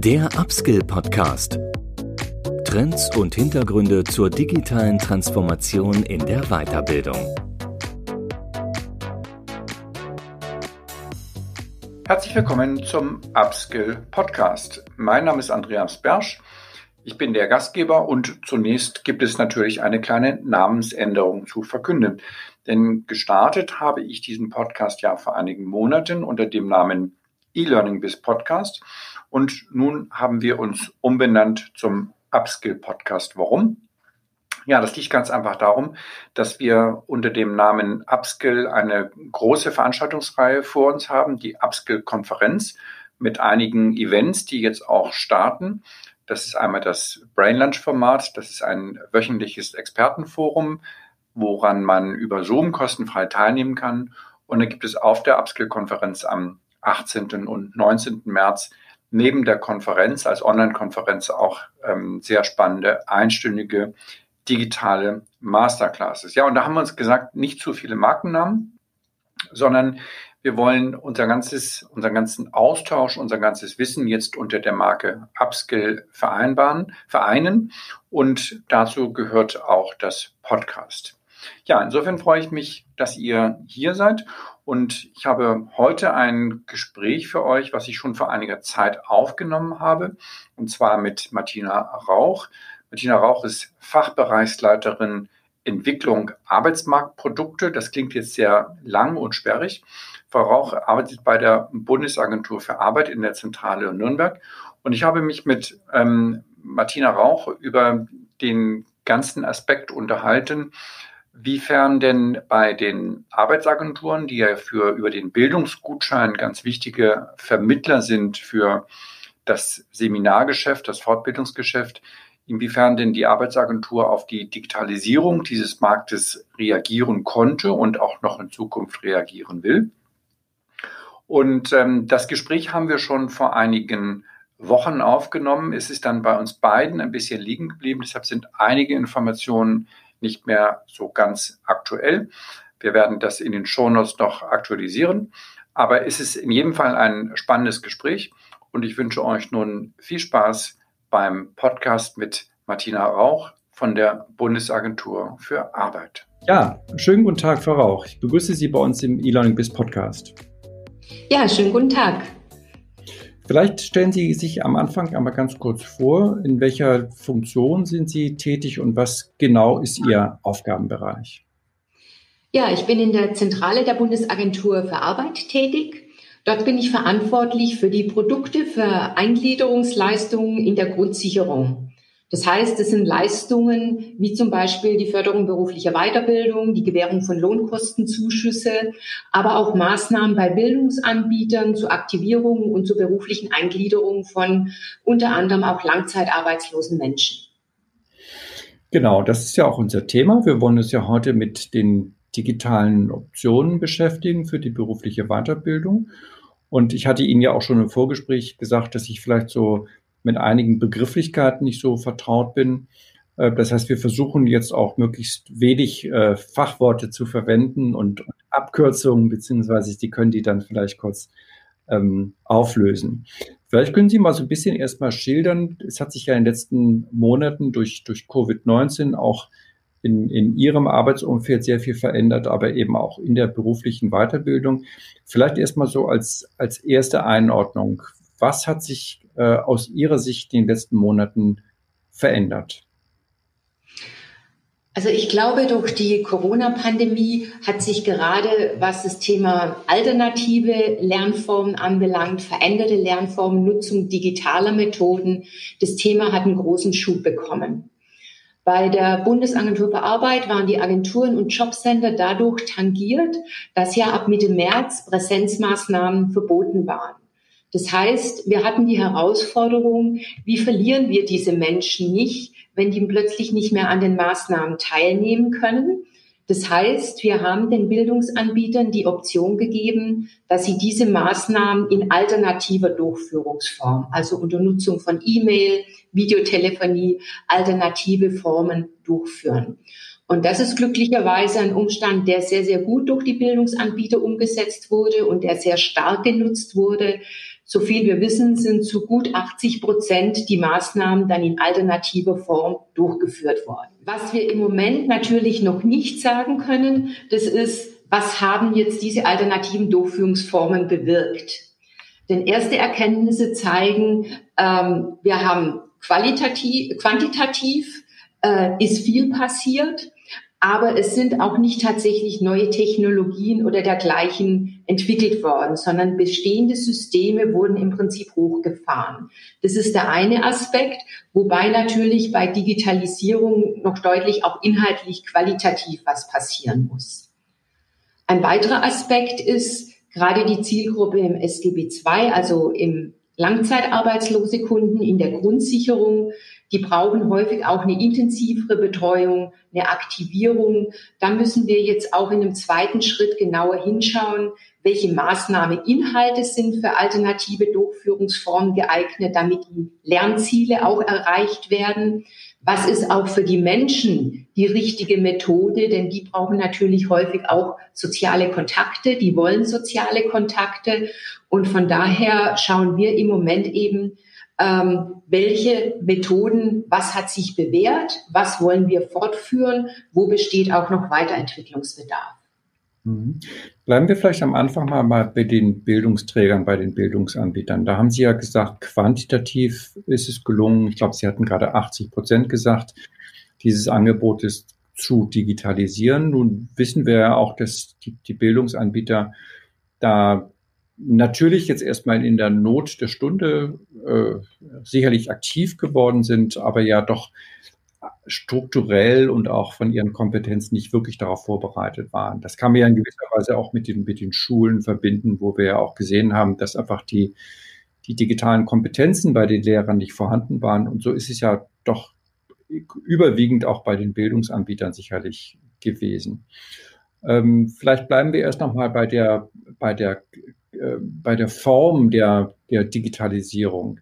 Der Upskill Podcast. Trends und Hintergründe zur digitalen Transformation in der Weiterbildung. Herzlich willkommen zum Upskill Podcast. Mein Name ist Andreas Bersch. Ich bin der Gastgeber und zunächst gibt es natürlich eine kleine Namensänderung zu verkünden. Denn gestartet habe ich diesen Podcast ja vor einigen Monaten unter dem Namen E-Learning bis Podcast. Und nun haben wir uns umbenannt zum Upskill Podcast. Warum? Ja, das liegt ganz einfach darum, dass wir unter dem Namen Upskill eine große Veranstaltungsreihe vor uns haben, die Upskill Konferenz mit einigen Events, die jetzt auch starten. Das ist einmal das Brain Lunch Format. Das ist ein wöchentliches Expertenforum, woran man über Zoom kostenfrei teilnehmen kann. Und dann gibt es auf der Upskill Konferenz am 18. und 19. März neben der Konferenz als Online-Konferenz auch ähm, sehr spannende einstündige digitale Masterclasses. Ja, und da haben wir uns gesagt, nicht zu viele Markennamen, sondern wir wollen unser ganzes, unseren ganzen Austausch, unser ganzes Wissen jetzt unter der Marke Upskill vereinbaren, vereinen. Und dazu gehört auch das Podcast. Ja, insofern freue ich mich, dass ihr hier seid. Und ich habe heute ein Gespräch für euch, was ich schon vor einiger Zeit aufgenommen habe, und zwar mit Martina Rauch. Martina Rauch ist Fachbereichsleiterin Entwicklung Arbeitsmarktprodukte. Das klingt jetzt sehr lang und sperrig. Frau Rauch arbeitet bei der Bundesagentur für Arbeit in der Zentrale Nürnberg. Und ich habe mich mit ähm, Martina Rauch über den ganzen Aspekt unterhalten, Wiefern denn bei den Arbeitsagenturen, die ja für über den Bildungsgutschein ganz wichtige Vermittler sind für das Seminargeschäft, das Fortbildungsgeschäft, inwiefern denn die Arbeitsagentur auf die Digitalisierung dieses Marktes reagieren konnte und auch noch in Zukunft reagieren will. Und ähm, das Gespräch haben wir schon vor einigen Wochen aufgenommen. Es ist dann bei uns beiden ein bisschen liegen geblieben. Deshalb sind einige Informationen nicht mehr so ganz aktuell. Wir werden das in den Shownotes noch aktualisieren. Aber es ist in jedem Fall ein spannendes Gespräch und ich wünsche euch nun viel Spaß beim Podcast mit Martina Rauch von der Bundesagentur für Arbeit. Ja, schönen guten Tag, Frau Rauch. Ich begrüße Sie bei uns im E-Learning Biz Podcast. Ja, schönen guten Tag. Vielleicht stellen Sie sich am Anfang einmal ganz kurz vor, in welcher Funktion sind Sie tätig und was genau ist Ihr Aufgabenbereich? Ja, ich bin in der Zentrale der Bundesagentur für Arbeit tätig. Dort bin ich verantwortlich für die Produkte für Eingliederungsleistungen in der Grundsicherung. Das heißt, es sind Leistungen wie zum Beispiel die Förderung beruflicher Weiterbildung, die Gewährung von Lohnkostenzuschüsse, aber auch Maßnahmen bei Bildungsanbietern zur Aktivierung und zur beruflichen Eingliederung von unter anderem auch langzeitarbeitslosen Menschen. Genau, das ist ja auch unser Thema. Wir wollen uns ja heute mit den digitalen Optionen beschäftigen für die berufliche Weiterbildung. Und ich hatte Ihnen ja auch schon im Vorgespräch gesagt, dass ich vielleicht so mit einigen Begrifflichkeiten nicht so vertraut bin. Äh, das heißt, wir versuchen jetzt auch möglichst wenig äh, Fachworte zu verwenden und, Abkürzungen, beziehungsweise die können die dann vielleicht kurz ähm, auflösen. Vielleicht können Sie mal so ein bisschen erstmal schildern. Es hat sich ja in den letzten Monaten durch, durch Covid-19 auch in, in Ihrem Arbeitsumfeld sehr viel verändert, aber eben auch in der beruflichen Weiterbildung. Vielleicht erstmal so als, als erste Einordnung. Was hat sich äh, aus Ihrer Sicht in den letzten Monaten verändert? Also ich glaube, durch die Corona-Pandemie hat sich gerade, was das Thema alternative Lernformen anbelangt, veränderte Lernformen, Nutzung digitaler Methoden, das Thema hat einen großen Schub bekommen. Bei der Bundesagentur für Arbeit waren die Agenturen und Jobcenter dadurch tangiert, dass ja ab Mitte März Präsenzmaßnahmen verboten waren. Das heißt, wir hatten die Herausforderung, wie verlieren wir diese Menschen nicht, wenn die plötzlich nicht mehr an den Maßnahmen teilnehmen können. Das heißt, wir haben den Bildungsanbietern die Option gegeben, dass sie diese Maßnahmen in alternativer Durchführungsform, also unter Nutzung von E-Mail, Videotelefonie, alternative Formen durchführen. Und das ist glücklicherweise ein Umstand, der sehr, sehr gut durch die Bildungsanbieter umgesetzt wurde und der sehr stark genutzt wurde So viel wir wissen, sind zu gut 80 Prozent die Maßnahmen dann in alternativer Form durchgeführt worden. Was wir im Moment natürlich noch nicht sagen können, das ist, was haben jetzt diese alternativen Durchführungsformen bewirkt? Denn erste Erkenntnisse zeigen, ähm, wir haben qualitativ, quantitativ äh, ist viel passiert, aber es sind auch nicht tatsächlich neue Technologien oder dergleichen entwickelt worden, sondern bestehende Systeme wurden im Prinzip hochgefahren. Das ist der eine Aspekt, wobei natürlich bei Digitalisierung noch deutlich auch inhaltlich qualitativ was passieren muss. Ein weiterer Aspekt ist gerade die Zielgruppe im SGB II, also im Langzeitarbeitslose Kunden in der Grundsicherung, die brauchen häufig auch eine intensivere Betreuung, eine Aktivierung. Da müssen wir jetzt auch in einem zweiten Schritt genauer hinschauen, welche Maßnahmeinhalte sind für alternative Durchführungsformen geeignet, damit die Lernziele auch erreicht werden. Was ist auch für die Menschen die richtige Methode? Denn die brauchen natürlich häufig auch soziale Kontakte, die wollen soziale Kontakte. Und von daher schauen wir im Moment eben, ähm, welche Methoden, was hat sich bewährt, was wollen wir fortführen, wo besteht auch noch Weiterentwicklungsbedarf. Mhm. Bleiben wir vielleicht am Anfang mal, mal bei den Bildungsträgern, bei den Bildungsanbietern. Da haben Sie ja gesagt, quantitativ ist es gelungen. Ich glaube, Sie hatten gerade 80 Prozent gesagt, dieses Angebot ist zu digitalisieren. Nun wissen wir ja auch, dass die, die Bildungsanbieter da natürlich jetzt erstmal in der Not der Stunde äh, sicherlich aktiv geworden sind, aber ja doch strukturell und auch von ihren Kompetenzen nicht wirklich darauf vorbereitet waren. Das kann man ja in gewisser Weise auch mit den, mit den Schulen verbinden, wo wir ja auch gesehen haben, dass einfach die, die digitalen Kompetenzen bei den Lehrern nicht vorhanden waren. Und so ist es ja doch überwiegend auch bei den Bildungsanbietern sicherlich gewesen. Ähm, vielleicht bleiben wir erst nochmal bei der, bei der bei der Form der, der Digitalisierung.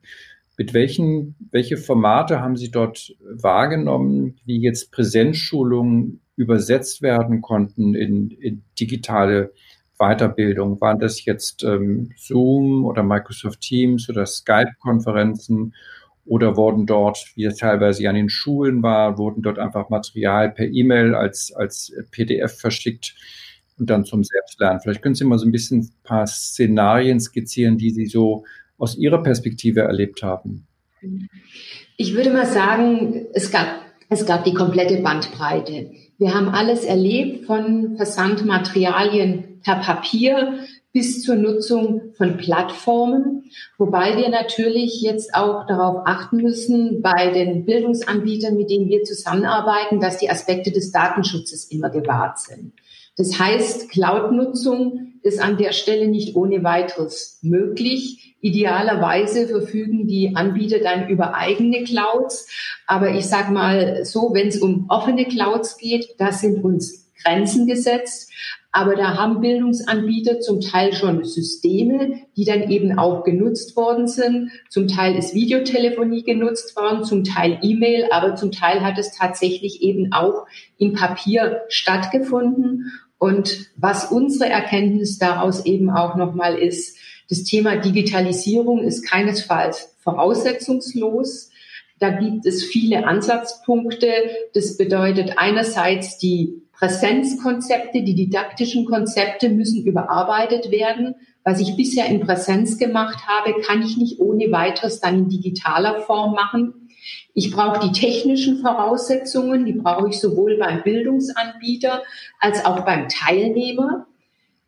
Mit welchen, welche Formate haben Sie dort wahrgenommen, wie jetzt Präsenzschulungen übersetzt werden konnten in, in digitale Weiterbildung? Waren das jetzt ähm, Zoom oder Microsoft Teams oder Skype-Konferenzen? Oder wurden dort, wie es teilweise an den Schulen war, wurden dort einfach Material per E-Mail als, als PDF verschickt? Und dann zum Selbstlernen. Vielleicht können Sie mal so ein bisschen ein paar Szenarien skizzieren, die Sie so aus Ihrer Perspektive erlebt haben. Ich würde mal sagen, es gab, es gab die komplette Bandbreite. Wir haben alles erlebt von Versandmaterialien per Papier bis zur Nutzung von Plattformen, wobei wir natürlich jetzt auch darauf achten müssen, bei den Bildungsanbietern, mit denen wir zusammenarbeiten, dass die Aspekte des Datenschutzes immer gewahrt sind. Das heißt, Cloud-Nutzung ist an der Stelle nicht ohne weiteres möglich. Idealerweise verfügen die Anbieter dann über eigene Clouds. Aber ich sage mal so, wenn es um offene Clouds geht, da sind uns Grenzen gesetzt. Aber da haben Bildungsanbieter zum Teil schon Systeme, die dann eben auch genutzt worden sind. Zum Teil ist Videotelefonie genutzt worden, zum Teil E-Mail, aber zum Teil hat es tatsächlich eben auch in Papier stattgefunden. Und was unsere Erkenntnis daraus eben auch nochmal ist, das Thema Digitalisierung ist keinesfalls voraussetzungslos. Da gibt es viele Ansatzpunkte. Das bedeutet einerseits die Präsenzkonzepte, die didaktischen Konzepte müssen überarbeitet werden. Was ich bisher in Präsenz gemacht habe, kann ich nicht ohne weiteres dann in digitaler Form machen. Ich brauche die technischen Voraussetzungen, die brauche ich sowohl beim Bildungsanbieter als auch beim Teilnehmer.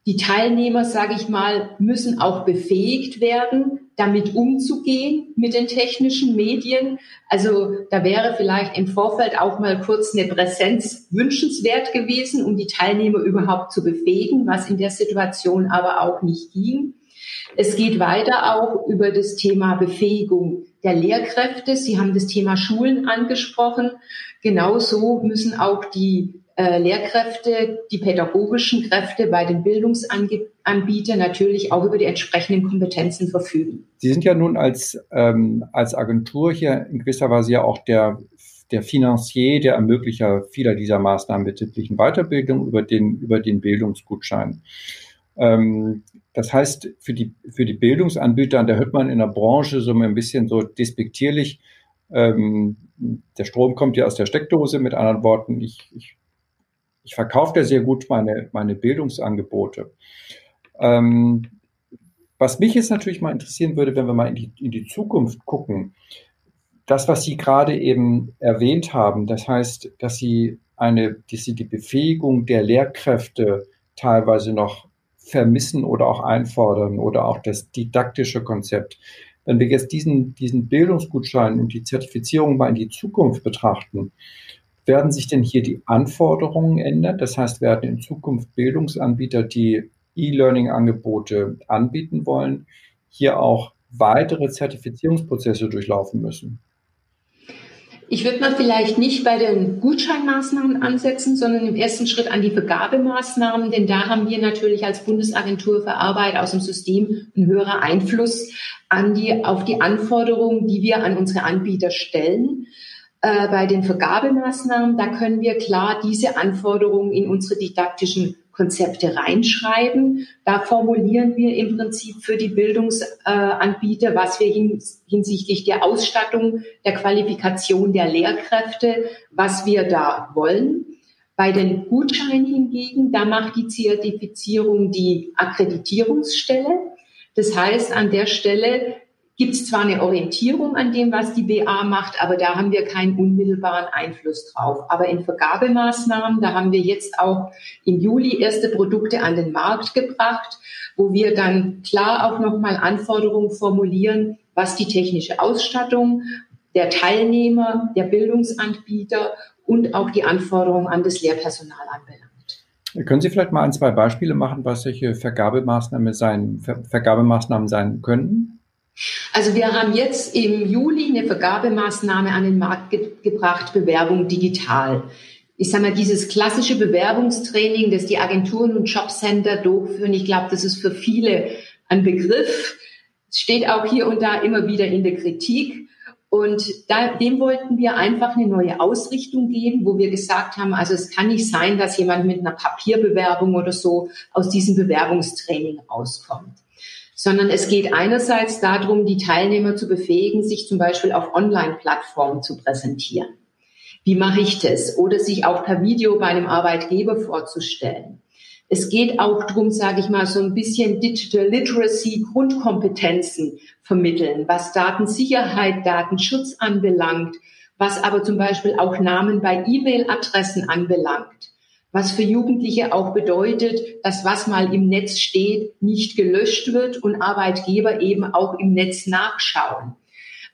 Die Teilnehmer, sage ich mal, müssen auch befähigt werden, damit umzugehen mit den technischen Medien. Also da wäre vielleicht im Vorfeld auch mal kurz eine Präsenz wünschenswert gewesen, um die Teilnehmer überhaupt zu befähigen, was in der Situation aber auch nicht ging. Es geht weiter auch über das Thema Befähigung der Lehrkräfte. Sie haben das Thema Schulen angesprochen. Genauso müssen auch die äh, Lehrkräfte, die pädagogischen Kräfte bei den Bildungsanbietern natürlich auch über die entsprechenden Kompetenzen verfügen. Sie sind ja nun als, ähm, als Agentur hier in gewisser Weise ja auch der der Finanzier, der Ermöglicher vieler dieser Maßnahmen betrieblichen Weiterbildung über den, über den Bildungsgutschein. Ähm, das heißt, für die, für die Bildungsanbieter, da hört man in der Branche so ein bisschen so despektierlich, ähm, der Strom kommt ja aus der Steckdose, mit anderen Worten, ich, ich, ich verkaufe da sehr gut meine, meine Bildungsangebote. Ähm, was mich jetzt natürlich mal interessieren würde, wenn wir mal in die, in die Zukunft gucken, das, was Sie gerade eben erwähnt haben, das heißt, dass Sie eine, dass Sie die Befähigung der Lehrkräfte teilweise noch vermissen oder auch einfordern oder auch das didaktische Konzept. Wenn wir jetzt diesen, diesen Bildungsgutschein und die Zertifizierung mal in die Zukunft betrachten, werden sich denn hier die Anforderungen ändern? Das heißt, werden in Zukunft Bildungsanbieter, die E-Learning-Angebote anbieten wollen, hier auch weitere Zertifizierungsprozesse durchlaufen müssen? Ich würde mal vielleicht nicht bei den Gutscheinmaßnahmen ansetzen, sondern im ersten Schritt an die Vergabemaßnahmen, denn da haben wir natürlich als Bundesagentur für Arbeit aus dem System einen höheren Einfluss an die, auf die Anforderungen, die wir an unsere Anbieter stellen. Äh, bei den Vergabemaßnahmen, da können wir klar diese Anforderungen in unsere didaktischen Konzepte reinschreiben. Da formulieren wir im Prinzip für die Bildungsanbieter, was wir hinsichtlich der Ausstattung, der Qualifikation der Lehrkräfte, was wir da wollen. Bei den Gutscheinen hingegen, da macht die Zertifizierung die Akkreditierungsstelle. Das heißt, an der Stelle gibt es zwar eine Orientierung an dem, was die BA macht, aber da haben wir keinen unmittelbaren Einfluss drauf. Aber in Vergabemaßnahmen, da haben wir jetzt auch im Juli erste Produkte an den Markt gebracht, wo wir dann klar auch nochmal Anforderungen formulieren, was die technische Ausstattung der Teilnehmer, der Bildungsanbieter und auch die Anforderungen an das Lehrpersonal anbelangt. Können Sie vielleicht mal ein, zwei Beispiele machen, was solche Vergabemaßnahmen sein, Vergabemaßnahmen sein könnten? Also wir haben jetzt im Juli eine Vergabemaßnahme an den Markt ge gebracht, Bewerbung digital. Ich sage mal, dieses klassische Bewerbungstraining, das die Agenturen und Jobcenter durchführen, ich glaube, das ist für viele ein Begriff. Steht auch hier und da immer wieder in der Kritik. Und da, dem wollten wir einfach eine neue Ausrichtung geben, wo wir gesagt haben, also es kann nicht sein, dass jemand mit einer Papierbewerbung oder so aus diesem Bewerbungstraining auskommt sondern es geht einerseits darum, die Teilnehmer zu befähigen, sich zum Beispiel auf Online-Plattformen zu präsentieren. Wie mache ich das? Oder sich auch per Video bei einem Arbeitgeber vorzustellen. Es geht auch darum, sage ich mal, so ein bisschen Digital Literacy, Grundkompetenzen vermitteln, was Datensicherheit, Datenschutz anbelangt, was aber zum Beispiel auch Namen bei E-Mail-Adressen anbelangt was für Jugendliche auch bedeutet, dass was mal im Netz steht, nicht gelöscht wird und Arbeitgeber eben auch im Netz nachschauen.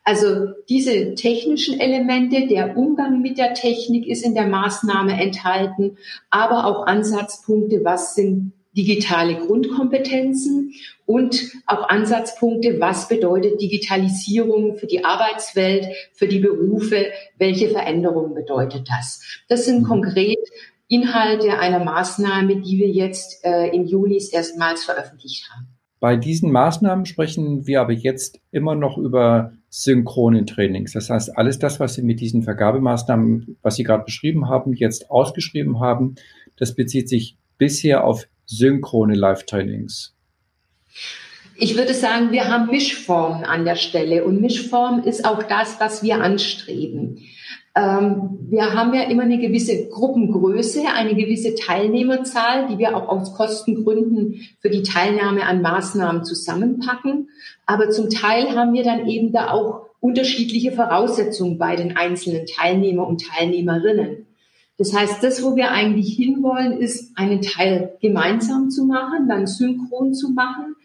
Also diese technischen Elemente, der Umgang mit der Technik ist in der Maßnahme enthalten, aber auch Ansatzpunkte, was sind digitale Grundkompetenzen und auch Ansatzpunkte, was bedeutet Digitalisierung für die Arbeitswelt, für die Berufe, welche Veränderungen bedeutet das. Das sind konkret Inhalte einer Maßnahme, die wir jetzt äh, im Juli erstmals veröffentlicht haben. Bei diesen Maßnahmen sprechen wir aber jetzt immer noch über synchrone Trainings. Das heißt, alles das, was Sie mit diesen Vergabemaßnahmen, was Sie gerade beschrieben haben, jetzt ausgeschrieben haben, das bezieht sich bisher auf synchrone Live-Trainings. Ich würde sagen, wir haben Mischformen an der Stelle und Mischform ist auch das, was wir anstreben. Ähm, wir haben ja immer eine gewisse Gruppengröße, eine gewisse Teilnehmerzahl, die wir auch aus Kostengründen für die Teilnahme an Maßnahmen zusammenpacken. Aber zum Teil haben wir dann eben da auch unterschiedliche Voraussetzungen bei den einzelnen Teilnehmer und Teilnehmerinnen. Das heißt, das, wo wir eigentlich hinwollen, ist, einen Teil gemeinsam zu machen, dann synchron zu machen,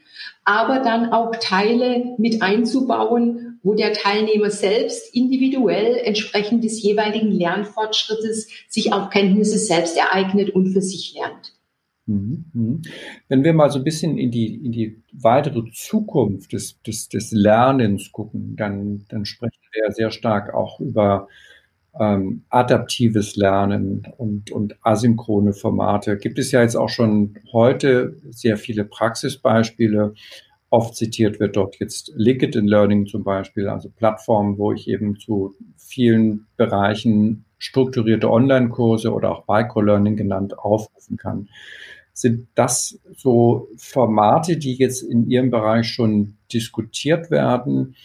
aber dann auch Teile mit einzubauen, wo der Teilnehmer selbst individuell entsprechend des jeweiligen Lernfortschrittes sich auch Kenntnisse selbst ereignet und für sich lernt. Mhm, mhm. Wenn wir mal so ein bisschen in die, in die weitere Zukunft des, des, des Lernens gucken, dann, dann sprechen wir sehr stark auch über ähm, adaptives Lernen und, und asynchrone Formate. Gibt es ja jetzt auch schon heute sehr viele Praxisbeispiele, Oft zitiert wird dort jetzt LinkedIn Learning zum Beispiel, also Plattformen, wo ich eben zu vielen Bereichen strukturierte Online-Kurse oder auch Microlearning genannt aufrufen kann. Sind das so Formate, die jetzt in Ihrem Bereich schon diskutiert werden,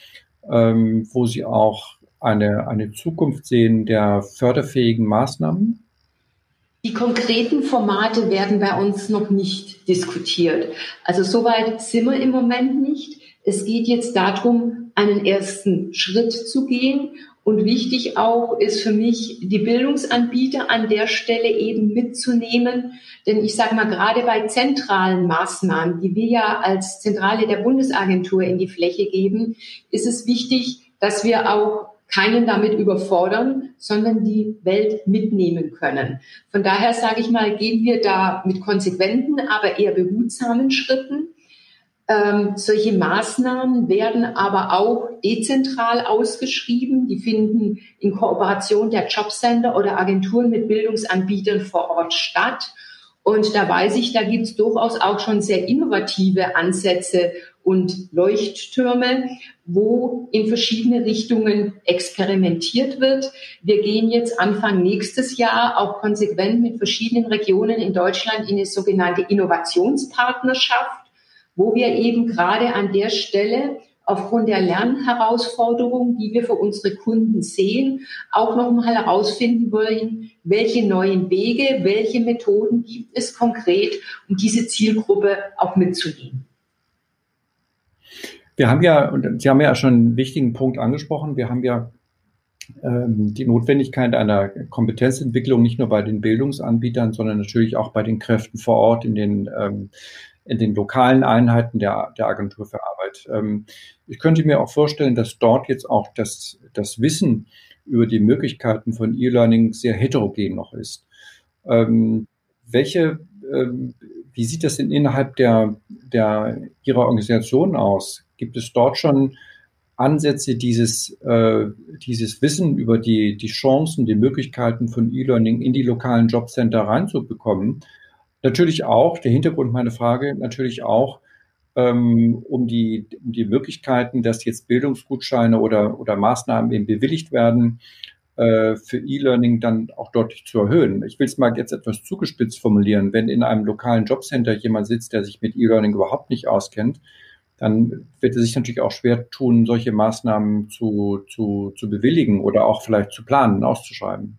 ähm, wo Sie auch eine, eine Zukunft sehen der förderfähigen Maßnahmen? Die konkreten Formate werden bei uns noch nicht diskutiert. Also soweit sind wir im Moment nicht. Es geht jetzt darum, einen ersten Schritt zu gehen und wichtig auch ist für mich, die Bildungsanbieter an der Stelle eben mitzunehmen. Denn ich sage mal, gerade bei zentralen Maßnahmen, die wir ja als Zentrale der Bundesagentur in die Fläche geben, ist es wichtig, dass wir auch keinen damit überfordern, sondern die Welt mitnehmen können. Von daher sage ich mal, gehen wir da mit konsequenten, aber eher behutsamen Schritten ähm, solche Maßnahmen werden aber auch dezentral ausgeschrieben. Die finden in Kooperation der Jobcenter oder Agenturen mit Bildungsanbietern vor Ort statt. Und da weiß ich, da gibt es durchaus auch schon sehr innovative Ansätze und Leuchttürme, wo in verschiedene Richtungen experimentiert wird. Wir gehen jetzt Anfang nächstes Jahr auch konsequent mit verschiedenen Regionen in Deutschland in eine sogenannte Innovationspartnerschaft wo wir eben gerade an der Stelle aufgrund der Lernherausforderungen, die wir für unsere Kunden sehen, auch nochmal herausfinden wollen, welche neuen Wege, welche Methoden gibt es konkret, um diese Zielgruppe auch mitzunehmen. Wir haben ja, und Sie haben ja schon einen wichtigen Punkt angesprochen, wir haben ja ähm, die Notwendigkeit einer Kompetenzentwicklung nicht nur bei den Bildungsanbietern, sondern natürlich auch bei den Kräften vor Ort in den ähm, in den lokalen Einheiten der, der Agentur für Arbeit. Ähm, ich könnte mir auch vorstellen, dass dort jetzt auch das, das Wissen über die Möglichkeiten von E-Learning sehr heterogen noch ist. Ähm, welche, ähm, wie sieht das denn innerhalb der, der Ihrer Organisation aus? Gibt es dort schon Ansätze, dieses, äh, dieses Wissen über die, die Chancen, die Möglichkeiten von E-Learning in die lokalen Jobcenter reinzubekommen? Natürlich auch, der Hintergrund meiner Frage, natürlich auch ähm, um, die, um die Möglichkeiten, dass jetzt Bildungsgutscheine oder, oder Maßnahmen eben bewilligt werden, äh, für E-Learning dann auch deutlich zu erhöhen. Ich will es mal jetzt etwas zugespitzt formulieren. Wenn in einem lokalen Jobcenter jemand sitzt, der sich mit E-Learning überhaupt nicht auskennt, dann wird er sich natürlich auch schwer tun, solche Maßnahmen zu, zu, zu bewilligen oder auch vielleicht zu planen, auszuschreiben.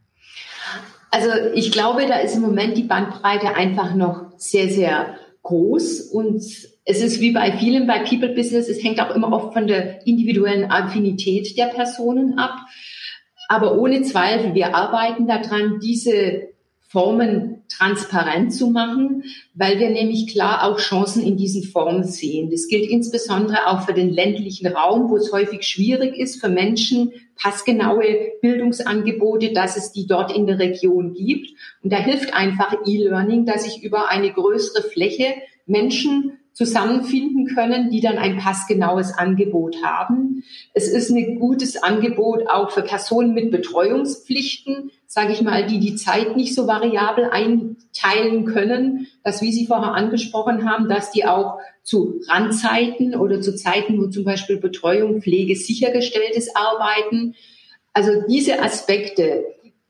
Also ich glaube, da ist im Moment die Bandbreite einfach noch sehr, sehr groß und es ist wie bei vielen bei People Business, es hängt auch immer oft von der individuellen Affinität der Personen ab. Aber ohne Zweifel, wir arbeiten daran, diese Formen transparent zu machen, weil wir nämlich klar auch Chancen in diesen Formen sehen. Das gilt insbesondere auch für den ländlichen Raum, wo es häufig schwierig ist für Menschen, passgenaue Bildungsangebote, dass es die dort in der Region gibt. Und da hilft einfach E-Learning, dass ich über eine größere Fläche Menschen zusammenfinden können, die dann ein passgenaues Angebot haben. Es ist ein gutes Angebot auch für Personen mit Betreuungspflichten, sage ich mal, die die Zeit nicht so variabel einteilen können, dass, wie Sie vorher angesprochen haben, dass die auch zu Randzeiten oder zu Zeiten, wo zum Beispiel Betreuung, Pflege sichergestellt ist, arbeiten. Also diese Aspekte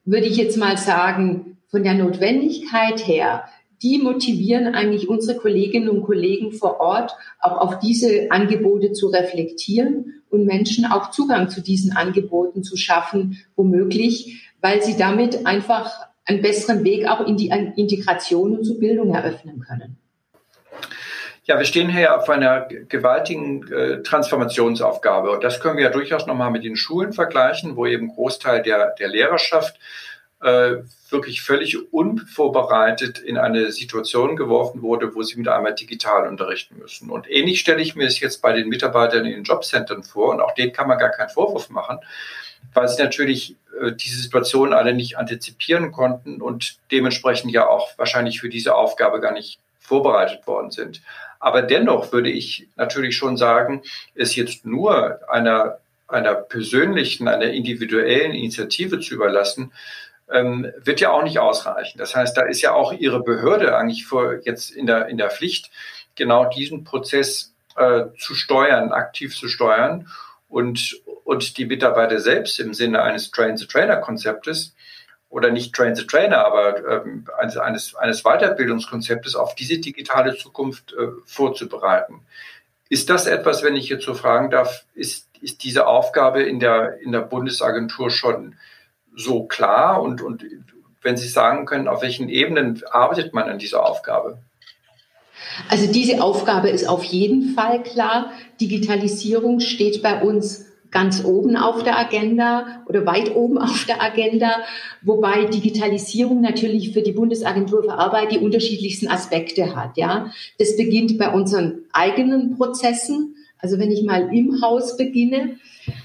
würde ich jetzt mal sagen, von der Notwendigkeit her die motivieren eigentlich unsere Kolleginnen und Kollegen vor Ort, auch auf diese Angebote zu reflektieren und Menschen auch Zugang zu diesen Angeboten zu schaffen, womöglich, weil sie damit einfach einen besseren Weg auch in die Integration und zur Bildung eröffnen können. Ja, wir stehen hier auf einer gewaltigen äh, Transformationsaufgabe und das können wir ja durchaus nochmal mit den Schulen vergleichen, wo eben Großteil der, der Lehrerschaft äh, wirklich völlig unvorbereitet in eine Situation geworfen wurde, wo sie mit einmal digital unterrichten müssen. Und ähnlich stelle ich mir es jetzt bei den Mitarbeitern in den Jobcentern vor, und auch denen kann man gar keinen Vorwurf machen, weil sie natürlich äh, diese Situation alle nicht antizipieren konnten und dementsprechend ja auch wahrscheinlich für diese Aufgabe gar nicht vorbereitet worden sind. Aber dennoch würde ich natürlich schon sagen, es jetzt nur einer, einer persönlichen, einer individuellen Initiative zu überlassen, ähm, wird ja auch nicht ausreichen. Das heißt, da ist ja auch Ihre Behörde eigentlich vor, jetzt in der, in der Pflicht, genau diesen Prozess äh, zu steuern, aktiv zu steuern und, und die Mitarbeiter selbst im Sinne eines Train-the-Trainer-Konzeptes oder nicht Train the Trainer, aber ähm, eines, eines Weiterbildungskonzeptes auf diese digitale Zukunft äh, vorzubereiten. Ist das etwas, wenn ich so fragen darf, ist, ist diese Aufgabe in der, in der Bundesagentur schon so klar und, und wenn Sie sagen können, auf welchen Ebenen arbeitet man an dieser Aufgabe? Also diese Aufgabe ist auf jeden Fall klar. Digitalisierung steht bei uns ganz oben auf der Agenda oder weit oben auf der Agenda, wobei Digitalisierung natürlich für die Bundesagentur für Arbeit die unterschiedlichsten Aspekte hat. Ja, das beginnt bei unseren eigenen Prozessen. Also wenn ich mal im Haus beginne,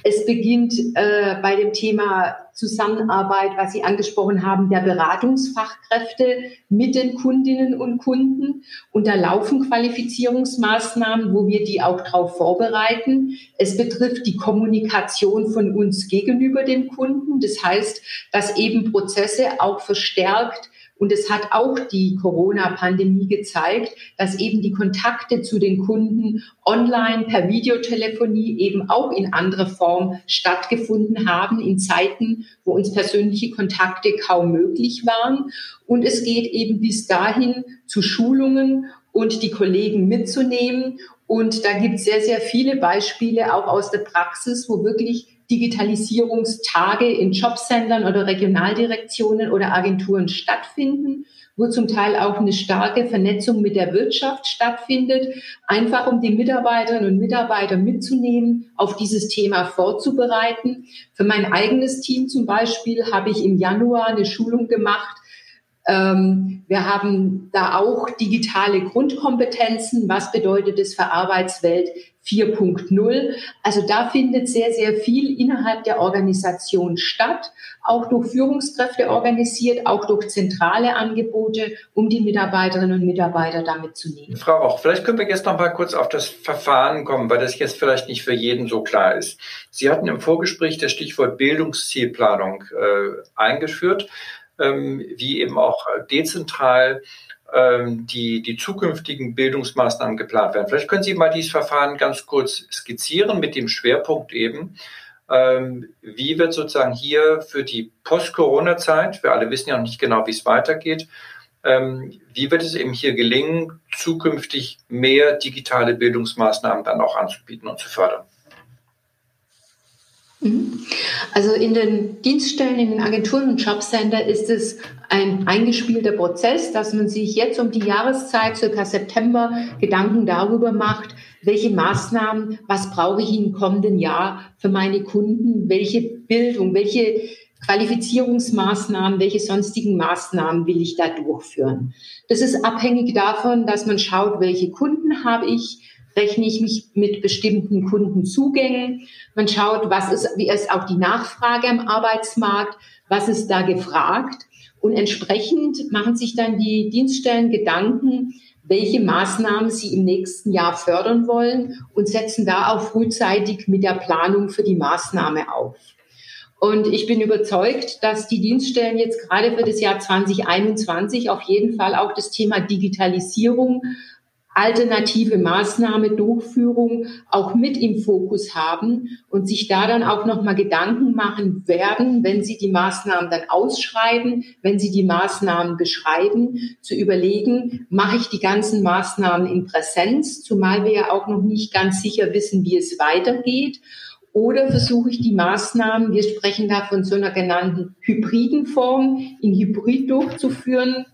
es beginnt äh, bei dem Thema Zusammenarbeit, was Sie angesprochen haben, der Beratungsfachkräfte mit den Kundinnen und Kunden. Und da laufen Qualifizierungsmaßnahmen, wo wir die auch darauf vorbereiten. Es betrifft die Kommunikation von uns gegenüber dem Kunden. Das heißt, dass eben Prozesse auch verstärkt und es hat auch die Corona-Pandemie gezeigt, dass eben die Kontakte zu den Kunden online per Videotelefonie eben auch in anderer Form stattgefunden haben in Zeiten, wo uns persönliche Kontakte kaum möglich waren. Und es geht eben bis dahin zu Schulungen und die Kollegen mitzunehmen. Und da gibt es sehr, sehr viele Beispiele auch aus der Praxis, wo wirklich Digitalisierungstage in Jobcentern oder Regionaldirektionen oder Agenturen stattfinden, wo zum Teil auch eine starke Vernetzung mit der Wirtschaft stattfindet, einfach um die Mitarbeiterinnen und Mitarbeiter mitzunehmen, auf dieses Thema vorzubereiten. Für mein eigenes Team zum Beispiel habe ich im Januar eine Schulung gemacht ähm, wir haben da auch digitale Grundkompetenzen. Was bedeutet es für Arbeitswelt 4.0? Also da findet sehr, sehr viel innerhalb der Organisation statt, auch durch Führungskräfte organisiert, auch durch zentrale Angebote, um die Mitarbeiterinnen und Mitarbeiter damit zu nehmen. Frau Auch, vielleicht können wir jetzt noch mal kurz auf das Verfahren kommen, weil das jetzt vielleicht nicht für jeden so klar ist. Sie hatten im Vorgespräch das Stichwort Bildungszielplanung äh, eingeführt ähm, wie eben auch dezentral ähm, die, die zukünftigen Bildungsmaßnahmen geplant werden. Vielleicht können Sie mal dieses Verfahren ganz kurz skizzieren mit dem Schwerpunkt eben, ähm, wie wird sozusagen hier für die Post-Corona-Zeit, wir alle wissen ja noch nicht genau, wie es weitergeht, ähm, wie wird es eben hier gelingen, zukünftig mehr digitale Bildungsmaßnahmen dann auch anzubieten und zu fördern? Mhm. Also in den Dienststellen, in den Agenturen und Jobcenter ist es ein eingespielter Prozess, dass man sich jetzt um die Jahreszeit, circa September, Gedanken darüber macht, welche Maßnahmen, was brauche ich im kommenden Jahr für meine Kunden, welche Bildung, welche Qualifizierungsmaßnahmen, welche sonstigen Maßnahmen will ich da durchführen. Das ist abhängig davon, dass man schaut, welche Kunden habe ich, rechne ich mich mit bestimmten Kundenzugängen. Man schaut, was ist, wie ist auch die Nachfrage am Arbeitsmarkt, was ist da gefragt. Und entsprechend machen sich dann die Dienststellen Gedanken, welche Maßnahmen sie im nächsten Jahr fördern wollen und setzen da auch frühzeitig mit der Planung für die Maßnahme auf. Und ich bin überzeugt, dass die Dienststellen jetzt gerade für das Jahr 2021 auf jeden Fall auch das Thema Digitalisierung alternative Maßnahme, Durchführung auch mit im Fokus haben und sich da dann auch nochmal Gedanken machen werden, wenn sie die Maßnahmen dann ausschreiben, wenn sie die Maßnahmen beschreiben, zu überlegen, mache ich die ganzen Maßnahmen in Präsenz, zumal wir ja auch noch nicht ganz sicher wissen, wie es weitergeht. Oder versuche ich die Maßnahmen, wir sprechen da von so einer genannten hybriden Form, in Hybrid durchzuführen,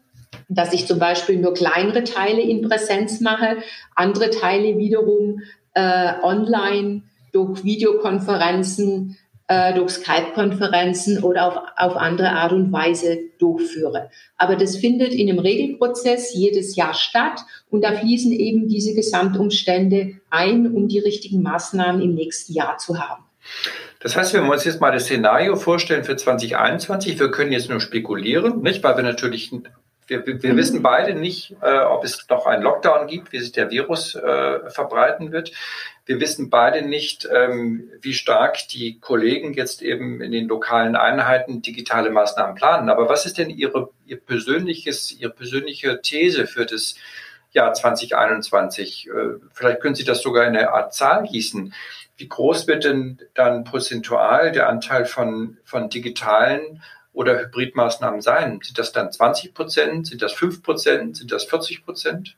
dass ich zum Beispiel nur kleinere Teile in Präsenz mache, andere Teile wiederum äh, online durch Videokonferenzen, äh, durch Skype-Konferenzen oder auf, auf andere Art und Weise durchführe. Aber das findet in einem Regelprozess jedes Jahr statt und da fließen eben diese Gesamtumstände ein, um die richtigen Maßnahmen im nächsten Jahr zu haben. Das heißt, wenn wir uns jetzt mal das Szenario vorstellen für 2021, wir können jetzt nur spekulieren, nicht, weil wir natürlich wir, wir wissen beide nicht, äh, ob es noch einen Lockdown gibt, wie sich der Virus äh, verbreiten wird. Wir wissen beide nicht, ähm, wie stark die Kollegen jetzt eben in den lokalen Einheiten digitale Maßnahmen planen. Aber was ist denn Ihre, Ihr persönliches, Ihre persönliche These für das Jahr 2021? Äh, vielleicht können Sie das sogar in eine Art Zahl gießen. Wie groß wird denn dann prozentual der Anteil von, von digitalen oder Hybridmaßnahmen sein? Sind das dann 20 Prozent? Sind das 5 Prozent? Sind das 40 Prozent?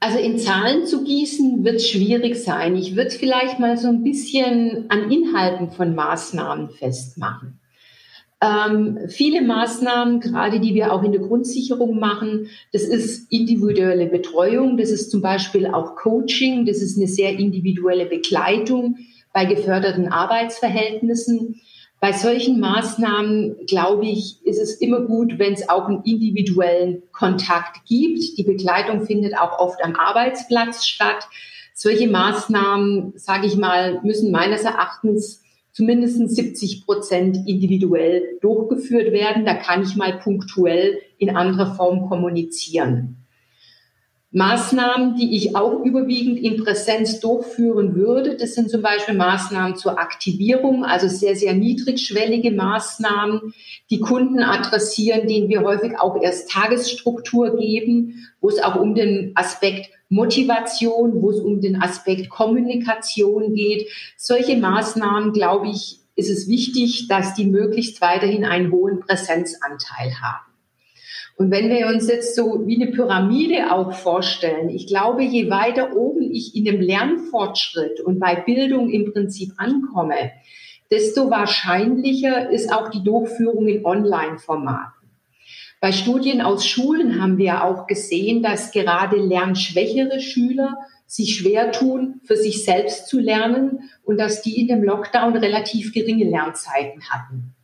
Also in Zahlen zu gießen wird schwierig sein. Ich würde vielleicht mal so ein bisschen an Inhalten von Maßnahmen festmachen. Ähm, viele Maßnahmen, gerade die wir auch in der Grundsicherung machen, das ist individuelle Betreuung, das ist zum Beispiel auch Coaching, das ist eine sehr individuelle Begleitung bei geförderten Arbeitsverhältnissen. Bei solchen Maßnahmen, glaube ich, ist es immer gut, wenn es auch einen individuellen Kontakt gibt. Die Begleitung findet auch oft am Arbeitsplatz statt. Solche Maßnahmen, sage ich mal, müssen meines Erachtens zumindest 70 Prozent individuell durchgeführt werden. Da kann ich mal punktuell in anderer Form kommunizieren. Maßnahmen, die ich auch überwiegend in Präsenz durchführen würde, das sind zum Beispiel Maßnahmen zur Aktivierung, also sehr, sehr niedrigschwellige Maßnahmen, die Kunden adressieren, denen wir häufig auch erst Tagesstruktur geben, wo es auch um den Aspekt Motivation, wo es um den Aspekt Kommunikation geht. Solche Maßnahmen, glaube ich, ist es wichtig, dass die möglichst weiterhin einen hohen Präsenzanteil haben. Und wenn wir uns jetzt so wie eine Pyramide auch vorstellen, ich glaube, je weiter oben ich in dem Lernfortschritt und bei Bildung im Prinzip ankomme, desto wahrscheinlicher ist auch die Durchführung in Online-Formaten. Bei Studien aus Schulen haben wir auch gesehen, dass gerade lernschwächere Schüler sich schwer tun, für sich selbst zu lernen und dass die in dem Lockdown relativ geringe Lernzeiten hatten.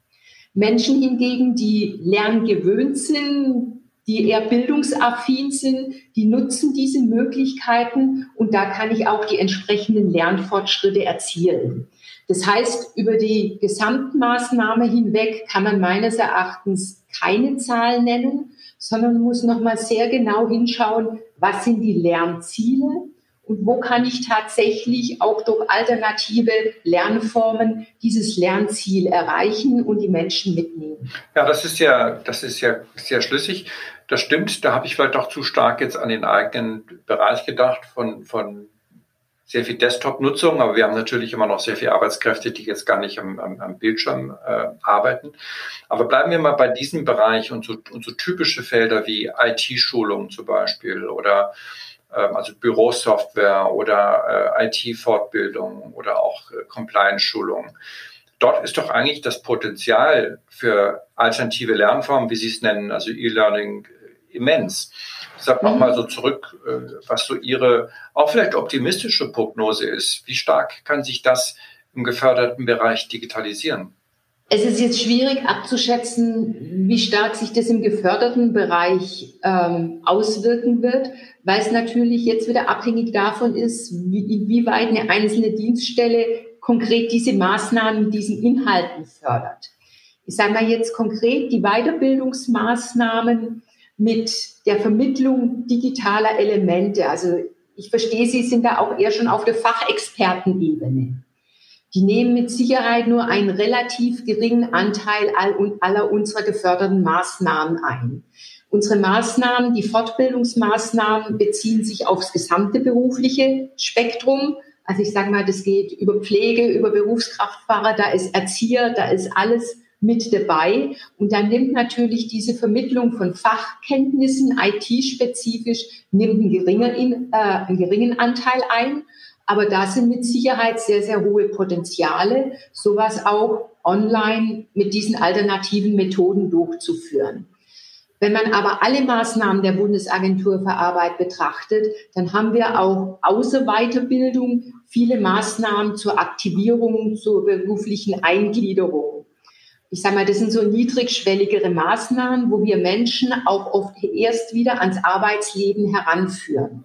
Menschen hingegen, die lerngewöhnt sind, die eher bildungsaffin sind, die nutzen diese Möglichkeiten und da kann ich auch die entsprechenden Lernfortschritte erzielen. Das heißt, über die Gesamtmaßnahme hinweg kann man meines Erachtens keine Zahl nennen, sondern muss nochmal sehr genau hinschauen, was sind die Lernziele, und wo kann ich tatsächlich auch durch alternative Lernformen dieses Lernziel erreichen und die Menschen mitnehmen. Ja, das ist ja, das ist ja sehr schlüssig. Das stimmt. Da habe ich vielleicht auch zu stark jetzt an den eigenen Bereich gedacht von, von sehr viel Desktop-Nutzung, aber wir haben natürlich immer noch sehr viele Arbeitskräfte, die jetzt gar nicht am, am, am Bildschirm äh, arbeiten. Aber bleiben wir mal bei diesem Bereich und so, und so typische Felder wie IT-Schulung zum Beispiel oder also Bürosoftware oder äh, IT-Fortbildung oder auch äh, Compliance-Schulung. Dort ist doch eigentlich das Potenzial für alternative Lernformen, wie Sie es nennen, also E-Learning, äh, immens. Sag noch mal so zurück, was so Ihre auch vielleicht optimistische Prognose ist. Wie stark kann sich das im geförderten Bereich digitalisieren? Es ist jetzt schwierig abzuschätzen, wie stark sich das im geförderten Bereich ähm, auswirken wird, weil es natürlich jetzt wieder abhängig davon ist, wie, wie eine einzelne Dienststelle konkret diese Maßnahmen mit diesen Inhalten fördert. Ich sage mal jetzt konkret die Weiterbildungsmaßnahmen mit der Vermittlung digitaler Elemente. Also ich verstehe, Sie sind da auch eher schon auf der Fachexpertenebene die nehmen mit Sicherheit nur einen relativ geringen Anteil aller unserer geförderten Maßnahmen ein. Unsere Maßnahmen, die Fortbildungsmaßnahmen beziehen sich aufs gesamte berufliche Spektrum. Also ich sage mal, das geht über Pflege, über Berufskraftfahrer, da ist Erzieher, da ist alles mit dabei. Und dann nimmt natürlich diese Vermittlung von Fachkenntnissen, IT-spezifisch, nimmt einen, geringen, äh, einen geringen Anteil ein. Aber da sind mit Sicherheit sehr, sehr hohe Potenziale, sowas auch online mit diesen alternativen Methoden durchzuführen. Wenn man aber alle Maßnahmen der Bundesagentur für Arbeit betrachtet, dann haben wir auch außer Weiterbildung viele Maßnahmen zur Aktivierung, zur beruflichen Eingliederung. Ich sage mal, das sind so niedrigschwelligere Maßnahmen, wo wir Menschen auch oft erst wieder ans Arbeitsleben heranführen.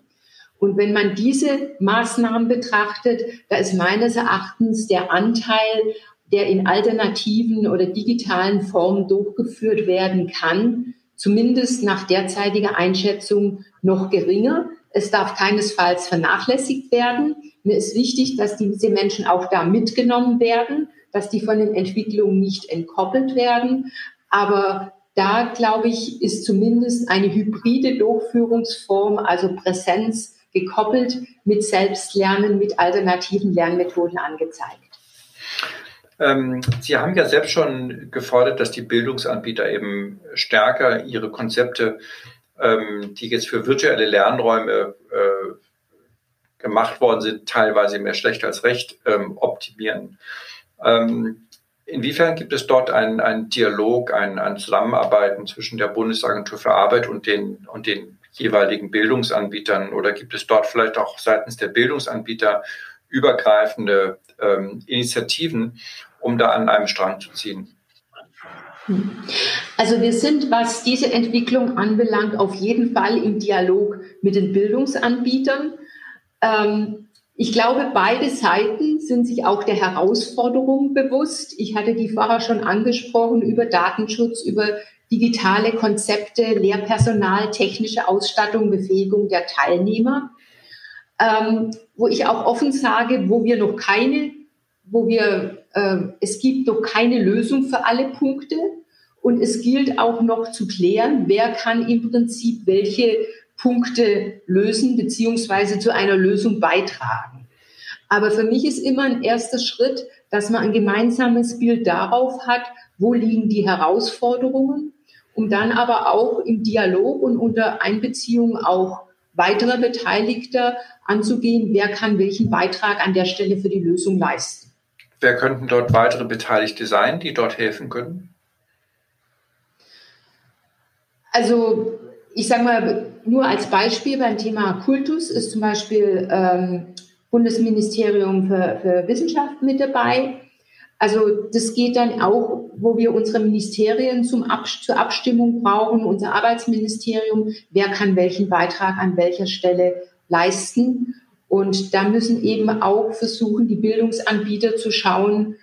Und wenn man diese Maßnahmen betrachtet, da ist meines Erachtens der Anteil, der in alternativen oder digitalen Formen durchgeführt werden kann, zumindest nach derzeitiger Einschätzung noch geringer. Es darf keinesfalls vernachlässigt werden. Mir ist wichtig, dass diese Menschen auch da mitgenommen werden, dass die von den Entwicklungen nicht entkoppelt werden. Aber da, glaube ich, ist zumindest eine hybride Durchführungsform, also Präsenz, gekoppelt mit Selbstlernen, mit alternativen Lernmethoden angezeigt. Ähm, Sie haben ja selbst schon gefordert, dass die Bildungsanbieter eben stärker ihre Konzepte, ähm, die jetzt für virtuelle Lernräume äh, gemacht worden sind, teilweise mehr schlecht als recht, ähm, optimieren. Inwiefern gibt es dort einen, einen Dialog, ein, ein Zusammenarbeiten zwischen der Bundesagentur für Arbeit und den, und den jeweiligen Bildungsanbietern? Oder gibt es dort vielleicht auch seitens der Bildungsanbieter übergreifende ähm, Initiativen, um da an einem Strang zu ziehen? Also wir sind, was diese Entwicklung anbelangt, auf jeden Fall im Dialog mit den Bildungsanbietern. Ähm, ich glaube, beide Seiten sind sich auch der Herausforderung bewusst. Ich hatte die vorher schon angesprochen über Datenschutz, über digitale Konzepte, Lehrpersonal, technische Ausstattung, Befähigung der Teilnehmer. Ähm, wo ich auch offen sage, wo wir noch keine, wo wir, äh, es gibt noch keine Lösung für alle Punkte. Und es gilt auch noch zu klären, wer kann im Prinzip welche Punkte lösen beziehungsweise zu einer Lösung beitragen. Aber für mich ist immer ein erster Schritt, dass man ein gemeinsames Bild darauf hat, wo liegen die Herausforderungen, um dann aber auch im Dialog und unter Einbeziehung auch weiterer Beteiligter anzugehen, wer kann welchen Beitrag an der Stelle für die Lösung leisten. Wer könnten dort weitere Beteiligte sein, die dort helfen können? Also ich sage mal, nur als Beispiel beim Thema Kultus ist zum Beispiel ähm, Bundesministerium für, für Wissenschaft mit dabei. Also das geht dann auch, wo wir unsere Ministerien zum Ab zur Abstimmung brauchen, unser Arbeitsministerium, wer kann welchen Beitrag an welcher Stelle leisten. Und da müssen eben auch versuchen, die Bildungsanbieter zu schauen,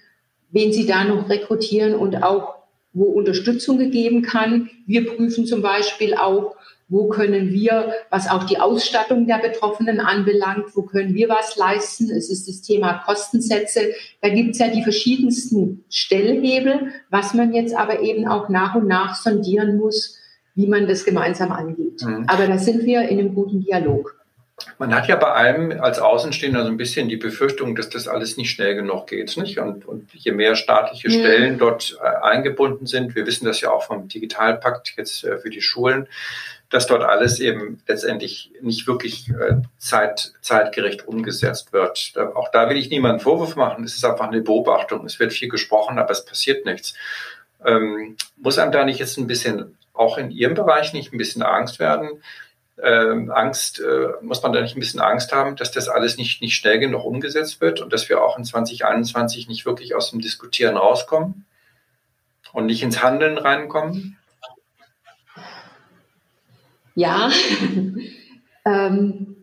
wen sie da noch rekrutieren und auch wo Unterstützung gegeben kann. Wir prüfen zum Beispiel auch, wo können wir, was auch die Ausstattung der Betroffenen anbelangt, wo können wir was leisten? Es ist das Thema Kostensätze. Da gibt es ja die verschiedensten Stellhebel, was man jetzt aber eben auch nach und nach sondieren muss, wie man das gemeinsam angeht. Mhm. Aber da sind wir in einem guten Dialog. Man hat ja bei allem als Außenstehender so ein bisschen die Befürchtung, dass das alles nicht schnell genug geht. Nicht? Und, und je mehr staatliche mhm. Stellen dort äh, eingebunden sind, wir wissen das ja auch vom Digitalpakt jetzt äh, für die Schulen, dass dort alles eben letztendlich nicht wirklich äh, zeit, zeitgerecht umgesetzt wird. Da, auch da will ich niemanden Vorwurf machen. Es ist einfach eine Beobachtung. Es wird viel gesprochen, aber es passiert nichts. Ähm, muss einem da nicht jetzt ein bisschen, auch in Ihrem Bereich nicht ein bisschen Angst werden? Ähm, Angst, äh, muss man da nicht ein bisschen Angst haben, dass das alles nicht, nicht schnell genug umgesetzt wird und dass wir auch in 2021 nicht wirklich aus dem Diskutieren rauskommen und nicht ins Handeln reinkommen? Ja, ähm,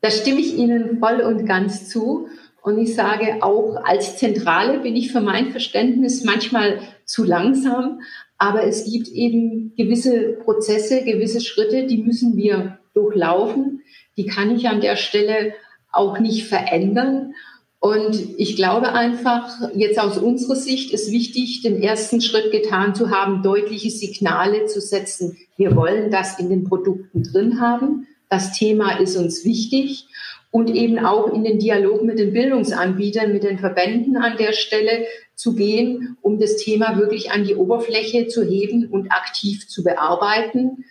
da stimme ich Ihnen voll und ganz zu. Und ich sage auch, als Zentrale bin ich für mein Verständnis manchmal zu langsam. Aber es gibt eben gewisse Prozesse, gewisse Schritte, die müssen wir durchlaufen. Die kann ich an der Stelle auch nicht verändern. Und ich glaube einfach, jetzt aus unserer Sicht ist wichtig, den ersten Schritt getan zu haben, deutliche Signale zu setzen. Wir wollen das in den Produkten drin haben. Das Thema ist uns wichtig und eben auch in den Dialog mit den Bildungsanbietern, mit den Verbänden an der Stelle zu gehen, um das Thema wirklich an die Oberfläche zu heben und aktiv zu bearbeiten.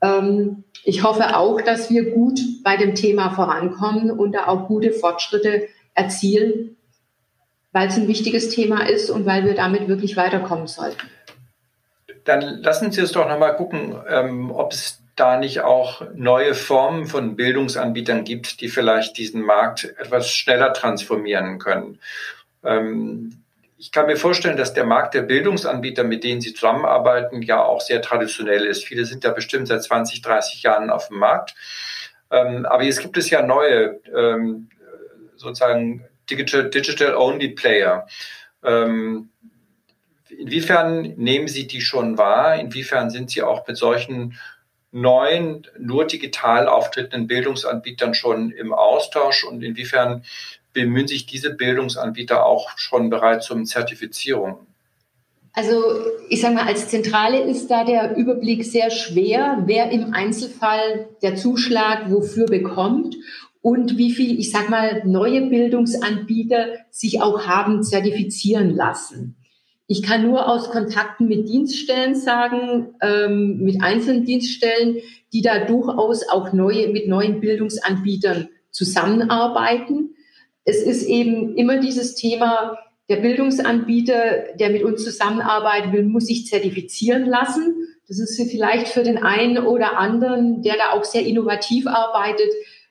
Ähm, ich hoffe auch, dass wir gut bei dem Thema vorankommen und da auch gute Fortschritte erzielen, weil es ein wichtiges Thema ist und weil wir damit wirklich weiterkommen sollten. Dann lassen Sie uns doch nochmal gucken, ähm, ob es da nicht auch neue Formen von Bildungsanbietern gibt, die vielleicht diesen Markt etwas schneller transformieren können. Ähm, ich kann mir vorstellen, dass der Markt der Bildungsanbieter, mit denen Sie zusammenarbeiten, ja auch sehr traditionell ist. Viele sind ja bestimmt seit 20, 30 Jahren auf dem Markt. Ähm, aber jetzt gibt es ja neue ähm, sozusagen Digital, Digital Only Player. Ähm, inwiefern nehmen Sie die schon wahr? Inwiefern sind Sie auch mit solchen neuen, nur digital auftretenden Bildungsanbietern schon im Austausch und inwiefern bemühen sich diese Bildungsanbieter auch schon bereits um Zertifizierung? Also ich sage mal, als Zentrale ist da der Überblick sehr schwer, wer im Einzelfall der Zuschlag wofür bekommt und wie viel, ich sag mal, neue Bildungsanbieter sich auch haben zertifizieren lassen. Ich kann nur aus Kontakten mit Dienststellen sagen, ähm, mit einzelnen Dienststellen, die da durchaus auch neue, mit neuen Bildungsanbietern zusammenarbeiten. Es ist eben immer dieses Thema, der Bildungsanbieter, der mit uns zusammenarbeiten will, muss sich zertifizieren lassen. Das ist vielleicht für den einen oder anderen, der da auch sehr innovativ arbeitet,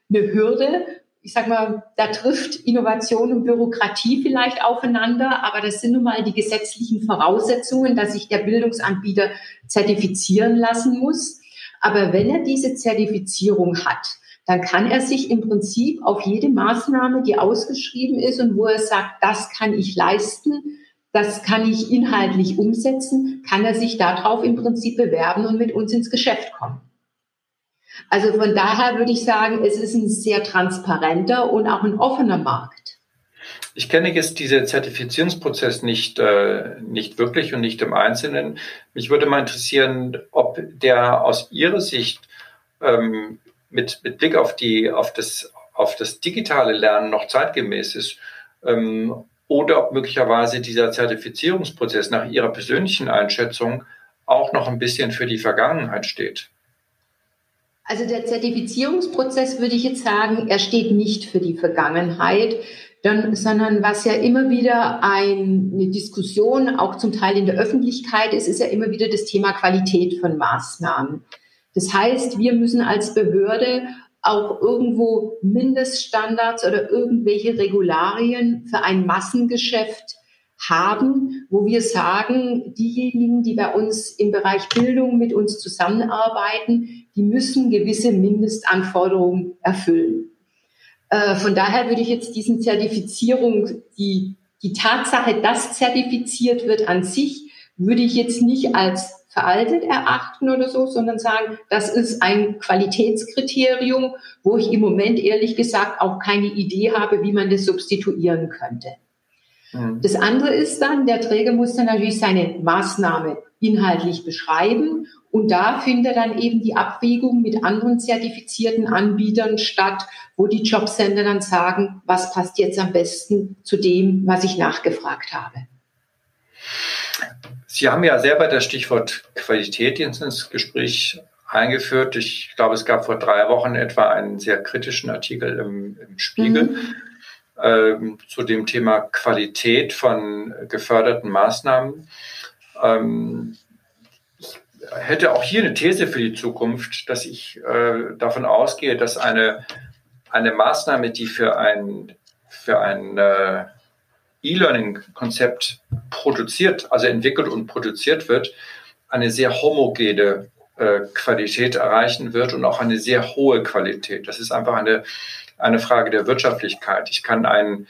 eine Hürde. Ich sag mal, da trifft Innovation und Bürokratie vielleicht aufeinander, aber das sind nun mal die gesetzlichen Voraussetzungen, dass sich der Bildungsanbieter zertifizieren lassen muss. Aber wenn er diese Zertifizierung hat, dann kann er sich im Prinzip auf jede Maßnahme, die ausgeschrieben ist und wo er sagt, das kann ich leisten, das kann ich inhaltlich umsetzen, kann er sich darauf im Prinzip bewerben und mit uns ins Geschäft kommen. Also von daher würde ich sagen, es ist ein sehr transparenter und auch ein offener Markt. Ich kenne jetzt diesen Zertifizierungsprozess nicht, äh, nicht wirklich und nicht im Einzelnen. Mich würde mal interessieren, ob der aus Ihrer Sicht ähm, mit, mit Blick auf, die, auf, das, auf das digitale Lernen noch zeitgemäß ist ähm, oder ob möglicherweise dieser Zertifizierungsprozess nach Ihrer persönlichen Einschätzung auch noch ein bisschen für die Vergangenheit steht. Also der Zertifizierungsprozess würde ich jetzt sagen, er steht nicht für die Vergangenheit, dann, sondern was ja immer wieder ein, eine Diskussion, auch zum Teil in der Öffentlichkeit ist, ist ja immer wieder das Thema Qualität von Maßnahmen. Das heißt, wir müssen als Behörde auch irgendwo Mindeststandards oder irgendwelche Regularien für ein Massengeschäft haben, wo wir sagen, diejenigen, die bei uns im Bereich Bildung mit uns zusammenarbeiten, die müssen gewisse Mindestanforderungen erfüllen. Äh, von daher würde ich jetzt diesen Zertifizierung, die, die Tatsache, dass zertifiziert wird an sich, würde ich jetzt nicht als veraltet erachten oder so, sondern sagen, das ist ein Qualitätskriterium, wo ich im Moment ehrlich gesagt auch keine Idee habe, wie man das substituieren könnte. Mhm. Das andere ist dann, der Träger muss dann natürlich seine Maßnahme inhaltlich beschreiben und da findet dann eben die Abwägung mit anderen zertifizierten Anbietern statt, wo die Jobcenter dann sagen, was passt jetzt am besten zu dem, was ich nachgefragt habe. Sie haben ja selber das Stichwort Qualität ins Gespräch eingeführt. Ich glaube, es gab vor drei Wochen etwa einen sehr kritischen Artikel im, im Spiegel. Mhm ähm, zu dem Thema Qualität von geförderten Maßnahmen. Ähm, ich hätte auch hier eine These für die Zukunft, dass ich äh, davon ausgehe, dass eine, eine Maßnahme, die für ein, für ein äh, E-Learning-Konzept produziert, also entwickelt und produziert wird, eine sehr homogene äh, Qualität erreichen wird und auch eine sehr hohe Qualität. Das ist einfach eine eine Frage der Wirtschaftlichkeit. Ich kann ein,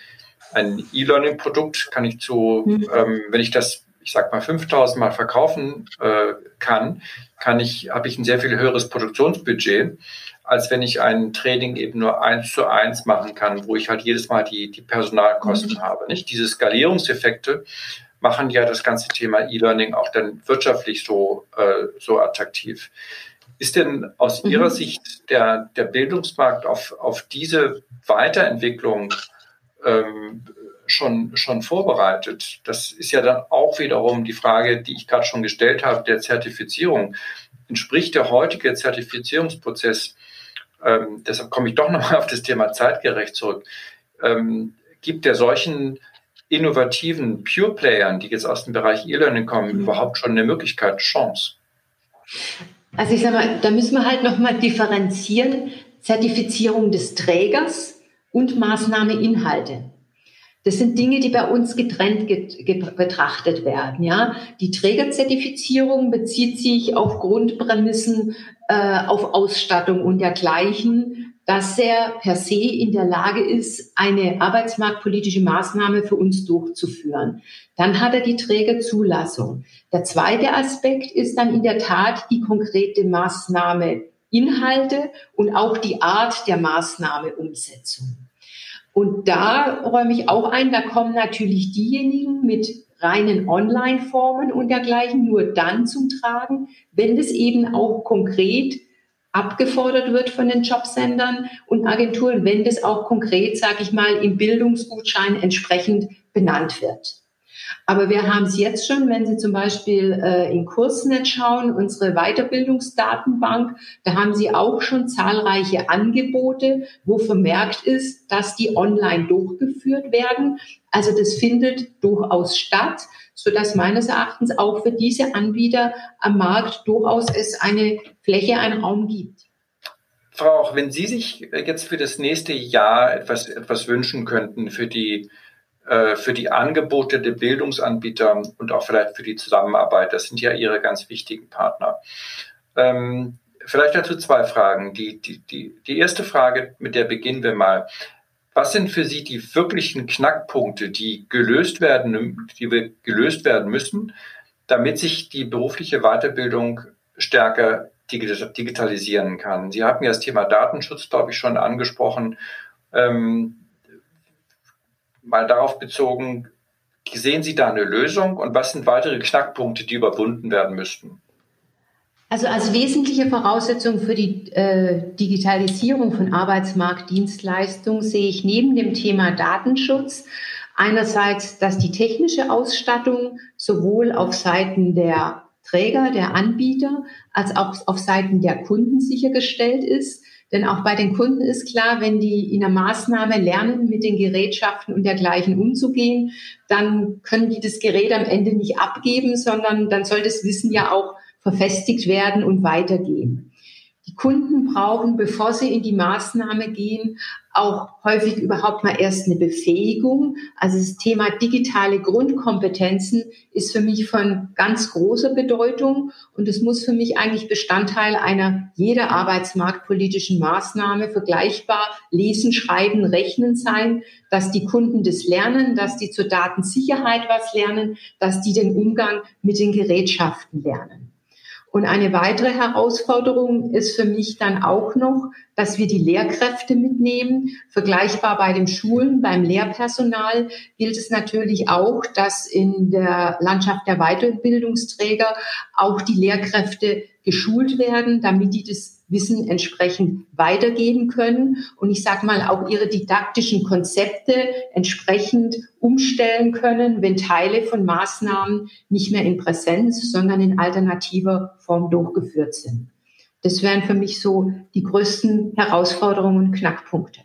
ein E-Learning-Produkt, kann ich zu, mhm. ähm, wenn ich das, ich sag mal, 5000 Mal verkaufen äh, kann, kann ich, habe ich ein sehr viel höheres Produktionsbudget, als wenn ich ein Training eben nur eins zu eins machen kann, wo ich halt jedes Mal die, die Personalkosten mhm. habe. Nicht? Diese Skalierungseffekte machen ja das ganze Thema E-Learning auch dann wirtschaftlich so, äh, so attraktiv. Ist denn aus mhm. Ihrer Sicht der, der Bildungsmarkt auf, auf diese Weiterentwicklung ähm, schon, schon vorbereitet? Das ist ja dann auch wiederum die Frage, die ich gerade schon gestellt habe, der Zertifizierung. Entspricht der heutige Zertifizierungsprozess, ähm, deshalb komme ich doch nochmal auf das Thema zeitgerecht zurück, ähm, gibt der solchen innovativen Pure Playern, die jetzt aus dem Bereich E-Learning kommen, mhm. überhaupt schon eine Möglichkeit, Chance? Also ich sage mal, da müssen wir halt nochmal differenzieren, Zertifizierung des Trägers und Maßnahmeinhalte. Das sind Dinge, die bei uns getrennt betrachtet werden. Ja, die Trägerzertifizierung bezieht sich auf Grundprämissen, äh, auf Ausstattung und dergleichen dass er per se in der Lage ist, eine arbeitsmarktpolitische Maßnahme für uns durchzuführen. Dann hat er die Trägerzulassung. Der zweite Aspekt ist dann in der Tat die konkrete Maßnahme Inhalte und auch die Art der Maßnahmeumsetzung. Und da räume ich auch ein, da kommen natürlich diejenigen mit reinen Online-Formen und dergleichen nur dann zum Tragen, wenn es eben auch konkret abgefordert wird von den Jobsendern und Agenturen, wenn das auch konkret, sage ich mal, im Bildungsgutschein entsprechend benannt wird. Aber wir haben es jetzt schon, wenn Sie zum Beispiel äh, in Kursnet schauen, unsere Weiterbildungsdatenbank, da haben Sie auch schon zahlreiche Angebote, wo vermerkt ist, dass die online durchgeführt werden. Also das findet durchaus statt, so dass meines Erachtens auch für diese Anbieter am Markt durchaus es eine Fläche, einen Raum gibt. Frau, auch wenn Sie sich jetzt für das nächste Jahr etwas, etwas wünschen könnten für die äh, für die Angebote der Bildungsanbieter und auch vielleicht für die Zusammenarbeit. Das sind ja Ihre ganz wichtigen Partner. Ähm, vielleicht dazu zwei Fragen. Die, die, die, die erste Frage, mit der beginnen wir mal. Was sind für Sie die wirklichen Knackpunkte, die gelöst werden, die gelöst werden müssen, damit sich die berufliche Weiterbildung stärker digitalisieren kann? Sie hatten ja das Thema Datenschutz, glaube ich, schon angesprochen. Ähm, mal darauf bezogen, sehen Sie da eine Lösung und was sind weitere Knackpunkte, die überwunden werden müssten? Also als wesentliche Voraussetzung für die äh, Digitalisierung von Arbeitsmarktdienstleistungen sehe ich neben dem Thema Datenschutz einerseits, dass die technische Ausstattung sowohl auf Seiten der Träger, der Anbieter, als auch auf Seiten der Kunden sichergestellt ist. Denn auch bei den Kunden ist klar, wenn die in der Maßnahme lernen, mit den Gerätschaften und dergleichen umzugehen, dann können die das Gerät am Ende nicht abgeben, sondern dann soll das Wissen ja auch verfestigt werden und weitergehen. Die Kunden brauchen, bevor sie in die Maßnahme gehen, auch häufig überhaupt mal erst eine Befähigung. Also das Thema digitale Grundkompetenzen ist für mich von ganz großer Bedeutung und es muss für mich eigentlich Bestandteil einer jeder arbeitsmarktpolitischen Maßnahme vergleichbar lesen, schreiben, rechnen sein, dass die Kunden das lernen, dass die zur Datensicherheit was lernen, dass die den Umgang mit den Gerätschaften lernen. Und eine weitere Herausforderung ist für mich dann auch noch, dass wir die Lehrkräfte mitnehmen. Vergleichbar bei den Schulen, beim Lehrpersonal gilt es natürlich auch, dass in der Landschaft der Weiterbildungsträger auch die Lehrkräfte geschult werden, damit die das Wissen entsprechend weitergeben können und ich sage mal auch ihre didaktischen Konzepte entsprechend umstellen können, wenn Teile von Maßnahmen nicht mehr in Präsenz, sondern in alternativer Form durchgeführt sind. Das wären für mich so die größten Herausforderungen und Knackpunkte.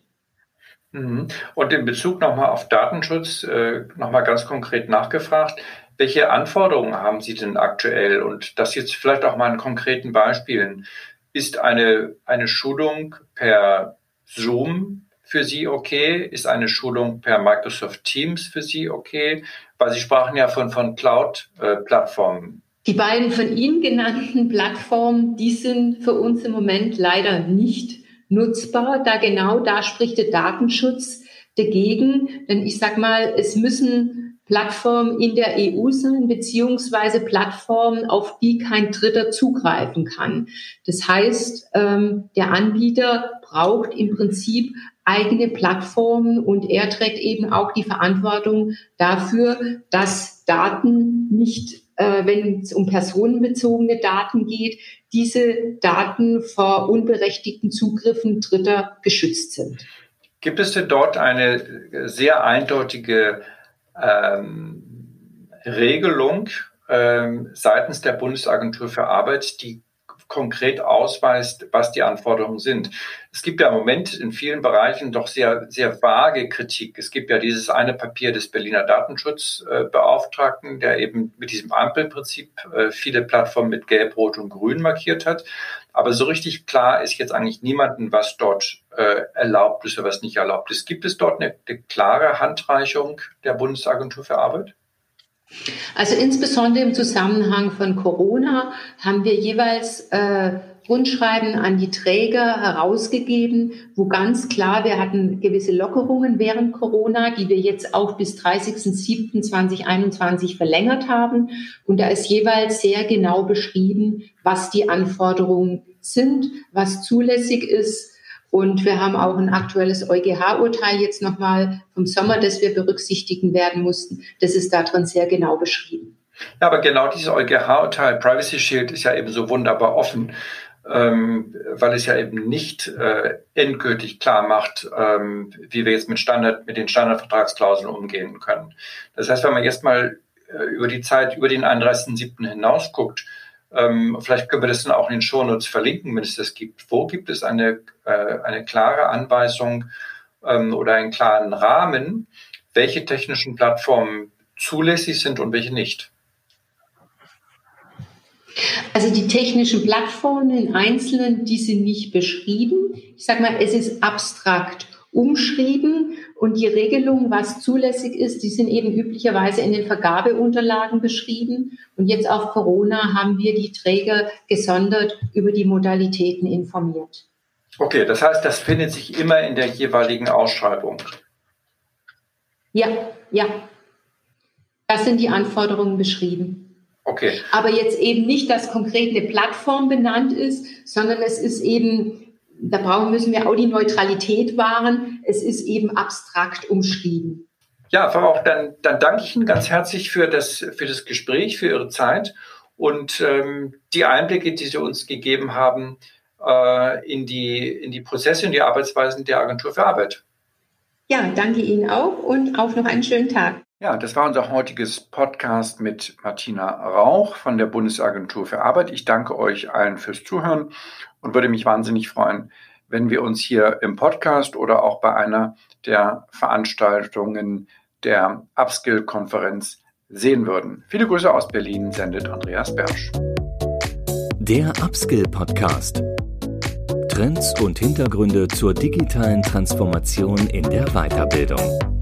Mhm. Und in Bezug nochmal auf Datenschutz, äh, nochmal ganz konkret nachgefragt, welche Anforderungen haben Sie denn aktuell? Und das jetzt vielleicht auch mal in konkreten Beispielen. Ist eine, eine Schulung per Zoom für Sie okay? Ist eine Schulung per Microsoft Teams für Sie okay? Weil Sie sprachen ja von, von Cloud-Plattformen. Die beiden von Ihnen genannten Plattformen, die sind für uns im Moment leider nicht nutzbar, da genau da spricht der Datenschutz dagegen. Denn ich sag mal, es müssen Plattform in der EU sein, beziehungsweise Plattformen, auf die kein Dritter zugreifen kann. Das heißt, ähm, der Anbieter braucht im Prinzip eigene Plattformen und er trägt eben auch die Verantwortung dafür, dass Daten nicht, äh, wenn es um personenbezogene Daten geht, diese Daten vor unberechtigten Zugriffen Dritter geschützt sind. Gibt es denn dort eine sehr eindeutige ähm, Regelung ähm, seitens der Bundesagentur für Arbeit, die konkret ausweist, was die Anforderungen sind. Es gibt ja im Moment in vielen Bereichen doch sehr, sehr vage Kritik. Es gibt ja dieses eine Papier des Berliner Datenschutzbeauftragten, der eben mit diesem Ampelprinzip äh, viele Plattformen mit Gelb, Rot und Grün markiert hat. Aber so richtig klar ist jetzt eigentlich niemandem, was dort äh, erlaubt ist oder was nicht erlaubt ist. Gibt es dort eine, eine klare Handreichung der Bundesagentur für Arbeit? Also insbesondere im Zusammenhang von Corona haben wir jeweils äh, Rundschreiben an die Träger herausgegeben, wo ganz klar, wir hatten gewisse Lockerungen während Corona, die wir jetzt auch bis 30.07.2021 verlängert haben. Und da ist jeweils sehr genau beschrieben, was die Anforderungen sind, was zulässig ist. Und wir haben auch ein aktuelles EuGH-Urteil jetzt nochmal vom Sommer, das wir berücksichtigen werden mussten. Das ist darin sehr genau beschrieben. Ja, aber genau dieses EuGH-Urteil, Privacy Shield, ist ja eben so wunderbar offen. ähm, weil es ja eben nicht äh, endgültig klar macht, ähm, wie wir jetzt mit Standard, mit den Standardvertragsklauseln umgehen können. Das heißt, wenn man jetzt mal äh, über die Zeit, über den 31.07. hinaus guckt, ähm, vielleicht können wir das dann auch in den Shownotes verlinken, wenn es das gibt. Wo gibt es eine, äh, eine klare Anweisung ähm, oder einen klaren Rahmen, welche technischen Plattformen zulässig sind und welche nicht? Also die technischen Plattformen in Einzelnen, die sind nicht beschrieben. Ich sage mal, es ist abstrakt umschrieben und die Regelungen, was zulässig ist, die sind eben üblicherweise in den Vergabeunterlagen beschrieben. Und jetzt auf Corona haben wir die Träger gesondert über die Modalitäten informiert. Okay, das heißt, das findet sich immer in der jeweiligen Ausschreibung. Ja, ja. Das sind die Anforderungen beschrieben. Okay. Aber jetzt eben nicht, dass konkret eine Plattform benannt ist, sondern es ist eben, da brauchen, müssen wir auch die Neutralität wahren. Es ist eben abstrakt umschrieben. Ja, Frau Rauch, dann, dann danke ich Ihnen ganz herzlich für das, für das Gespräch, für Ihre Zeit und ähm, die Einblicke, die Sie uns gegeben haben äh, in, die, in die Prozesse und die Arbeitsweisen der Agentur für Arbeit. Ja, danke Ihnen auch und auch noch einen schönen Tag. Ja, das war unser heutiges Podcast mit Martina Rauch von der Bundesagentur für Arbeit. Ich danke euch allen fürs Zuhören und würde mich wahnsinnig freuen, wenn wir uns hier im Podcast oder auch bei einer der Veranstaltungen der Upskill-Konferenz sehen würden. Viele Grüße aus Berlin sendet Andreas Bersch. Der Upskill Podcast. Trends und Hintergründe zur digitalen Transformation in der Weiterbildung.